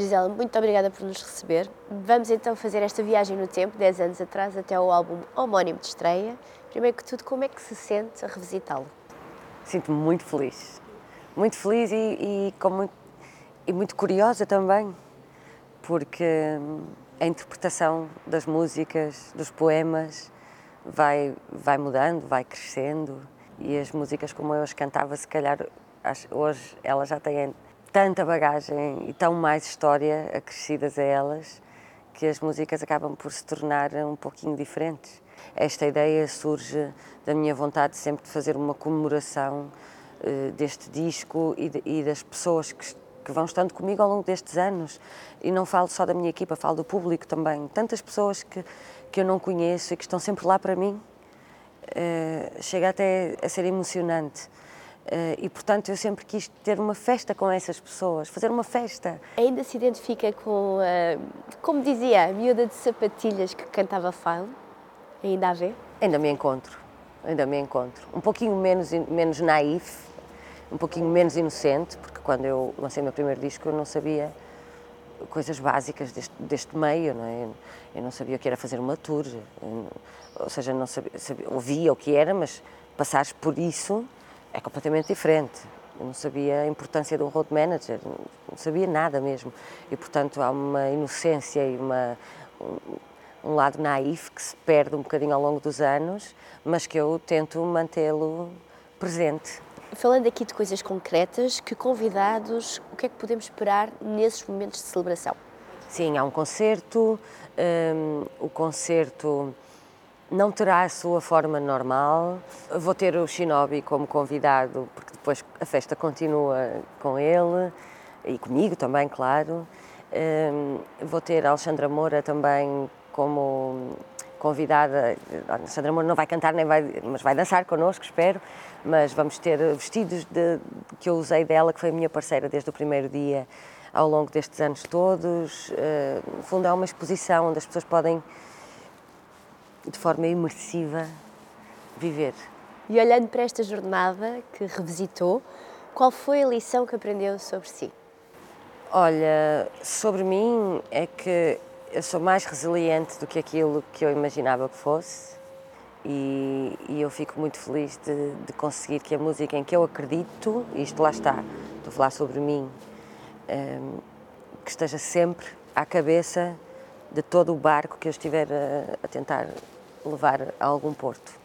Gisela, muito obrigada por nos receber. Vamos então fazer esta viagem no tempo, 10 anos atrás, até ao álbum homónimo de estreia. Primeiro que tudo, como é que se sente a revisitá-lo? Sinto-me muito feliz. Muito feliz e, e, com muito, e muito curiosa também, porque hum, a interpretação das músicas, dos poemas, vai, vai mudando, vai crescendo. E as músicas como eu as cantava, se calhar hoje elas já têm tanta bagagem e tão mais história acrescidas a elas que as músicas acabam por se tornar um pouquinho diferentes. Esta ideia surge da minha vontade sempre de fazer uma comemoração uh, deste disco e, de, e das pessoas que, que, vão estando comigo ao longo destes anos. E não falo só da minha equipa, falo do público também. Tantas pessoas que, que eu não conheço e que estão sempre lá para mim. Uh, chega até a ser emocionante. Uh, e portanto eu sempre quis ter uma festa com essas pessoas, fazer uma festa. Ainda se identifica com, uh, como dizia, a miúda de sapatilhas que cantava File? Ainda a vê? Ainda me encontro, ainda me encontro. Um pouquinho menos, menos naif, um pouquinho menos inocente, porque quando eu lancei o meu primeiro disco eu não sabia coisas básicas deste, deste meio, não é? Eu não sabia o que era fazer uma tour, ou seja, não sabia, sabia, ouvia o que era, mas passares por isso é completamente diferente. Eu não sabia a importância de um road manager, não sabia nada mesmo. E, portanto, há uma inocência e uma, um, um lado naif que se perde um bocadinho ao longo dos anos, mas que eu tento mantê-lo presente. Falando aqui de coisas concretas, que convidados, o que é que podemos esperar nesses momentos de celebração? Sim, há um concerto, um, o concerto não terá a sua forma normal. Vou ter o Shinobi como convidado, porque depois a festa continua com ele e comigo também, claro. Hum, vou ter a Alexandra Moura também como convidada. A Alexandra Moura não vai cantar, nem vai, mas vai dançar connosco, espero. Mas vamos ter vestidos de, que eu usei dela, que foi a minha parceira desde o primeiro dia, ao longo destes anos todos. Hum, no fundo, é uma exposição onde as pessoas podem de forma imersiva, viver. E olhando para esta jornada que revisitou, qual foi a lição que aprendeu sobre si? Olha, sobre mim é que eu sou mais resiliente do que aquilo que eu imaginava que fosse e, e eu fico muito feliz de, de, conseguir que a música em que eu acredito, isto lá está, estou a falar sobre mim, um, que esteja sempre à cabeça de todo o barco que eu estiver a, a tentar levar a algum porto.